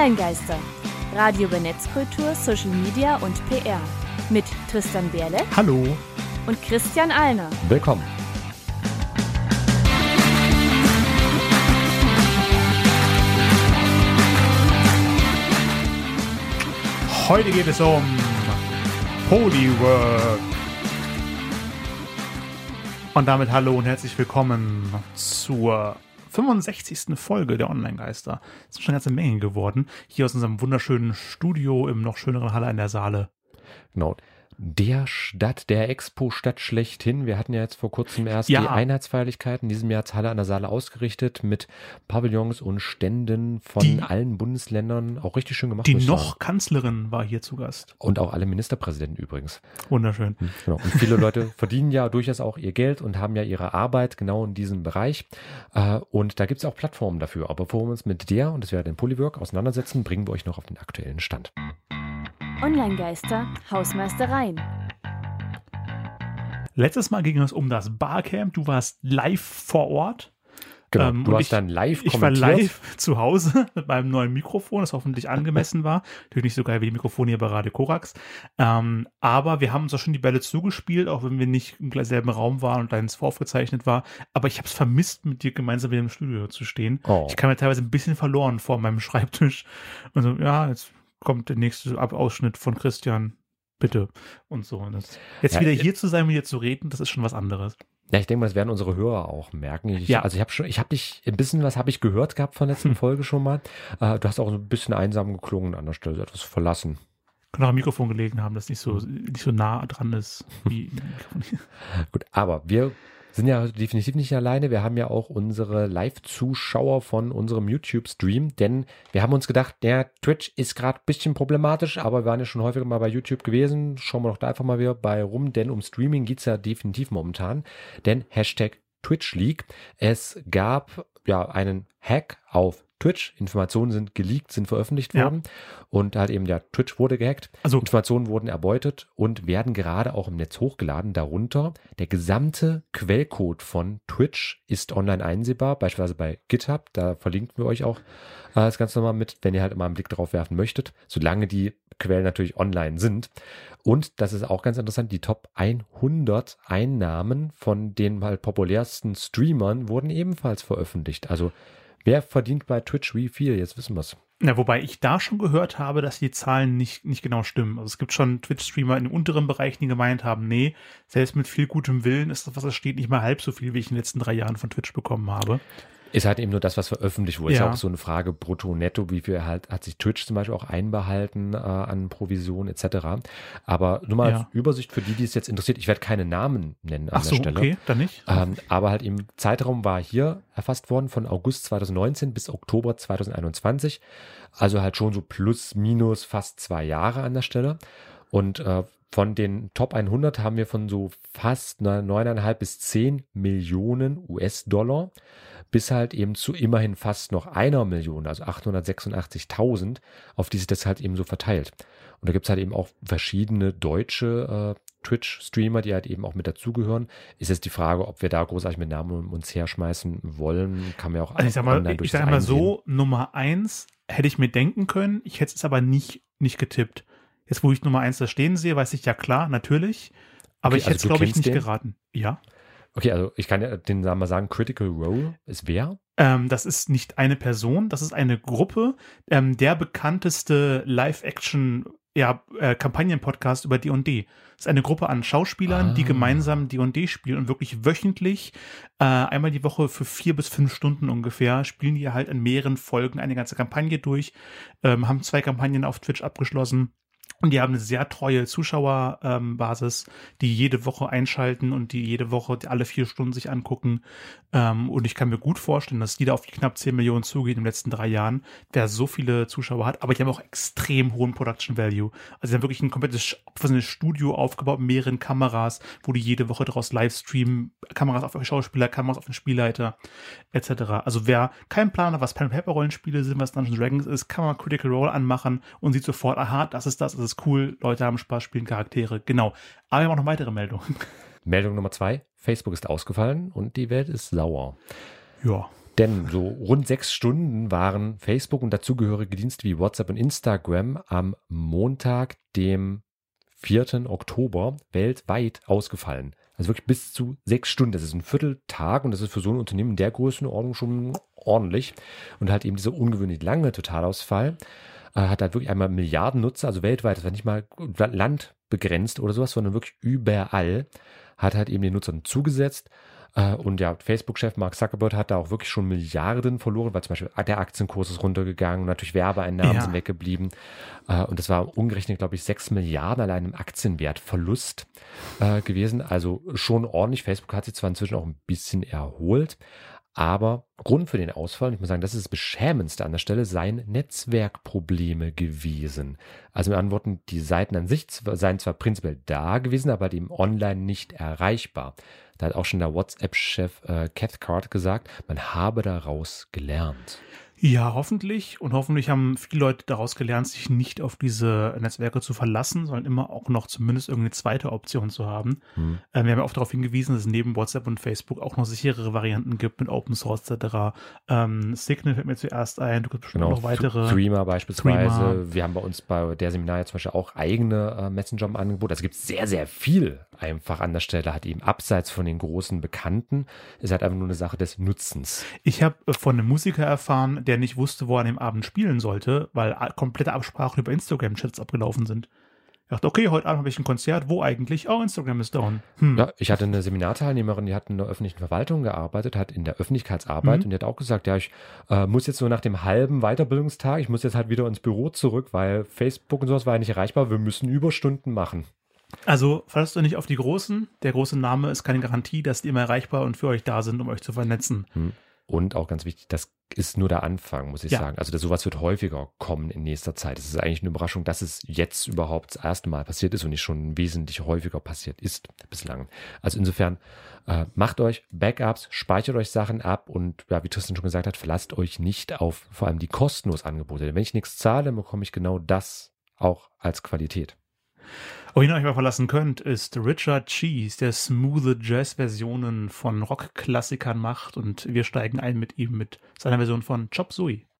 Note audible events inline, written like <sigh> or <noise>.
Online-Geister. Radio über Netzkultur, Social Media und PR. Mit Tristan Berle. Hallo. Und Christian Alner. Willkommen. Heute geht es um Polywork. Und damit hallo und herzlich willkommen zur 65. Folge der Online-Geister. Das ist schon eine ganze Menge geworden. Hier aus unserem wunderschönen Studio im noch schöneren Halle in der Saale. Genau der Stadt, der Expo-Stadt schlechthin. Wir hatten ja jetzt vor kurzem erst Ja. die Einheitsfeierlichkeiten. In diesem Jahr Halle an der Saale ausgerichtet mit Pavillons und Ständen von Die- allen Bundesländern. Auch richtig schön gemacht. Die noch. Kanzlerin war hier zu Gast. Und auch alle Ministerpräsidenten übrigens. Wunderschön. Genau. Und viele Leute <laughs> verdienen ja durchaus auch ihr Geld und haben ja ihre Arbeit genau in diesem Bereich. Äh, Und da gibt es auch Plattformen dafür. Aber bevor wir uns mit der, und das wäre den Polywork, auseinandersetzen, bringen wir euch noch auf den aktuellen Stand. Online-Geister, Hausmeistereien. Letztes Mal ging es um das Barcamp. Du warst live vor Ort. Genau. Ähm, du und hast ich- dann live Ich war kommentiert. live <laughs> zu Hause <laughs> mit meinem neuen Mikrofon, das hoffentlich angemessen war. Natürlich nicht so geil wie die Mikrofone hier bei Radio Korax. Ähm, aber wir haben uns auch schon die Bälle zugespielt, auch wenn wir nicht im selben Raum waren und deins voraufgezeichnet war. Aber ich habe es vermisst, mit dir gemeinsam wieder im Studio zu stehen. Oh. Ich kam mir teilweise ein bisschen verloren vor meinem Schreibtisch. Und so, ja, jetzt kommt der nächste Ausschnitt von Christian. Bitte. Und so. Und jetzt Ja, wieder hier zu sein, mit dir zu reden, das ist schon was anderes. Ja, ich denke mal, das werden unsere Hörer auch merken. Ich, Ja. Also ich habe schon, ich habe dich ein bisschen was habe ich gehört gehabt von der letzten <laughs> Folge schon mal. Äh, du hast auch so ein bisschen einsam geklungen an der Stelle, etwas verlassen. Kann auch am Mikrofon gelegen haben, das nicht so, nicht so nah dran ist wie. <laughs> Gut, aber wir sind ja definitiv nicht alleine. Wir haben ja auch unsere Live-Zuschauer von unserem YouTube-Stream, denn wir haben uns gedacht, der Twitch ist gerade ein bisschen problematisch, aber wir waren ja schon häufiger mal bei YouTube gewesen. Schauen wir doch da einfach mal wieder bei rum, denn um Streaming geht's ja definitiv momentan. Denn Hashtag Twitch Leak. Es gab ja einen Hack auf Twitch. Informationen sind geleakt, sind veröffentlicht Ja. worden. Und halt eben der Twitch wurde gehackt. Also- Informationen wurden erbeutet und werden gerade auch im Netz hochgeladen. Darunter der gesamte Quellcode von Twitch ist online einsehbar, beispielsweise bei GitHub. Da verlinken wir euch auch äh, das Ganze nochmal mit, wenn ihr halt mal einen Blick drauf werfen möchtet, solange die Quellen natürlich online sind. Und das ist auch ganz interessant, die Top 100 Einnahmen von den halt populärsten Streamern wurden ebenfalls veröffentlicht. Also wer verdient bei Twitch wie viel? Jetzt wissen wir es. Ja, wobei ich da schon gehört habe, dass die Zahlen nicht, nicht genau stimmen. Also es gibt schon Twitch-Streamer in den unteren Bereichen, die gemeint haben, nee, selbst mit viel gutem Willen ist das, was da steht, nicht mal halb so viel, wie ich in den letzten drei Jahren von Twitch bekommen habe. Ist halt eben nur das, was veröffentlicht wurde. Ist Ja. ja auch so eine Frage brutto, netto, wie viel halt hat sich Twitch zum Beispiel auch einbehalten äh, an Provision etc. Aber nur mal Ja. als Übersicht für die, die es jetzt interessiert. Ich werde keine Namen nennen an Ach der so, Stelle. okay, dann nicht. Ähm, aber halt im Zeitraum war hier erfasst worden von August 2019 bis Oktober 2021. Also halt schon so plus minus fast zwei Jahre an der Stelle. Und äh, von den Top 100 haben wir von so fast ne, 9,5 bis 10 Millionen US-Dollar bis halt eben zu immerhin fast noch einer Million, also 886.000, auf die sich das halt eben so verteilt. Und da gibt's halt eben auch verschiedene deutsche äh, Twitch-Streamer, die halt eben auch mit dazugehören. Ist jetzt die Frage, ob wir da großartig mit Namen um uns herschmeißen wollen. Kann man ja auch Also ich sag mal, ich durchaus sag mal so, Nummer eins hätte ich mir denken können, ich hätte es aber nicht, nicht getippt. Jetzt, wo ich Nummer eins da stehen sehe, weiß ich ja klar, natürlich. Aber Okay, ich hätte es, also glaube ich, nicht den? geraten. Ja. Okay, also ich kann ja den Namen mal sagen, Critical Role ist wer? Ähm, das ist nicht eine Person, das ist eine Gruppe. Ähm, der bekannteste Live-Action ja, äh, Kampagnen-Podcast über D&D. Das ist eine Gruppe an Schauspielern, die Ah. gemeinsam D&D spielen und wirklich wöchentlich, äh, einmal die Woche für vier bis fünf Stunden ungefähr, spielen die halt in mehreren Folgen eine ganze Kampagne durch, ähm, haben zwei Kampagnen auf Twitch abgeschlossen. Und die haben eine sehr treue Zuschauerbasis, die jede Woche einschalten und die jede Woche alle vier Stunden sich angucken. Ähm, und ich kann mir gut vorstellen, dass die da auf die knapp 10 Millionen zugeht in den letzten drei Jahren, wer so viele Zuschauer hat. Aber die haben auch extrem hohen Production Value. Also die haben wirklich ein komplettes professionelles Studio aufgebaut mit mehreren Kameras, wo die jede Woche daraus live streamen. Kameras auf den Schauspieler, Kameras auf den Spielleiter, etc. Also wer keinen Plan hat, was Pen Paper Rollenspiele sind, was Dungeons Dragons ist, kann man Critical Role anmachen und sieht sofort, aha, das ist das, das ist cool, Leute haben Spaß, spielen Charaktere. Genau. Aber wir haben auch noch weitere Meldungen. <laughs> Meldung Nummer zwei. Facebook ist ausgefallen und die Welt ist sauer. Ja. Denn so rund sechs Stunden waren Facebook und dazugehörige Dienste wie WhatsApp und Instagram am Montag, dem 4. Oktober, weltweit ausgefallen. Also wirklich bis zu sechs Stunden. Das ist ein Vierteltag und das ist für so ein Unternehmen in der Größenordnung schon ordentlich. Und halt eben dieser ungewöhnlich lange Totalausfall hat halt wirklich einmal Milliarden Nutzer, also weltweit, das war nicht mal landbegrenzt oder sowas, sondern wirklich überall, hat halt eben den Nutzern zugesetzt. Äh, und ja, Facebook-Chef Mark Zuckerberg hat da auch wirklich schon Milliarden verloren, weil zum Beispiel der Aktienkurs ist runtergegangen, natürlich Werbeeinnahmen ja. sind weggeblieben. Äh, und das war umgerechnet, glaube ich, 6 Milliarden allein im Aktienwertverlust äh, gewesen. Also schon ordentlich. Facebook hat sich zwar inzwischen auch ein bisschen erholt, aber Grund für den Ausfall, ich muss sagen, das ist das Beschämendste an der Stelle, seien Netzwerkprobleme gewesen. Also mit anderen Worten, die Seiten an sich seien zwar prinzipiell da gewesen, aber eben online nicht erreichbar. Da hat auch schon der WhatsApp-Chef äh, Cathcart gesagt, man habe daraus gelernt. Ja, hoffentlich. Und hoffentlich haben viele Leute daraus gelernt, sich nicht auf diese Netzwerke zu verlassen, sondern immer auch noch zumindest irgendeine zweite Option zu haben. Hm. Wir haben ja auch darauf hingewiesen, dass es neben WhatsApp und Facebook auch noch sicherere Varianten gibt mit Open Source etc. Ähm, Signal fällt mir zuerst ein, du gibt bestimmt genau, noch weitere. Threema beispielsweise. Threema. Wir haben bei uns bei der Seminar ja zum Beispiel auch eigene äh, Messenger-Angebote. Also gibt es sehr, sehr viel einfach an der Stelle. Hat eben abseits von den großen Bekannten, ist halt einfach nur eine Sache des Nutzens. Ich habe äh, von einem Musiker erfahren, der nicht wusste, wo er an dem Abend spielen sollte, weil komplette Absprachen über Instagram-Chats abgelaufen sind. Ich dachte, okay, heute Abend habe ich ein Konzert. Wo eigentlich? Oh, Instagram ist down. Hm. Ja, ich hatte eine Seminarteilnehmerin, die hat in der öffentlichen Verwaltung gearbeitet, hat in der Öffentlichkeitsarbeit mhm. und die hat auch gesagt, ja, ich äh, muss jetzt so nach dem halben Weiterbildungstag, ich muss jetzt halt wieder ins Büro zurück, weil Facebook und sowas war ja nicht erreichbar. Wir müssen Überstunden machen. Also falls du nicht auf die Großen. Der große Name ist keine Garantie, dass die immer erreichbar und für euch da sind, um euch zu vernetzen. Hm. Und auch ganz wichtig, das ist nur der Anfang, muss ich ja. sagen. Also das, sowas wird häufiger kommen in nächster Zeit. Es ist eigentlich eine Überraschung, dass es jetzt überhaupt das erste Mal passiert ist und nicht schon wesentlich häufiger passiert ist bislang. Also insofern äh, macht euch Backups, speichert euch Sachen ab und ja, wie Tristan schon gesagt hat, verlasst euch nicht auf vor allem die kostenlos Angebote. Denn wenn ich nichts zahle, bekomme ich genau das auch als Qualität. Auf ihn euch mal verlassen könnt, ist Richard Cheese, der smooth Jazz-Versionen von Rock-Klassikern macht und wir steigen ein mit ihm mit seiner Version von Chop Suey.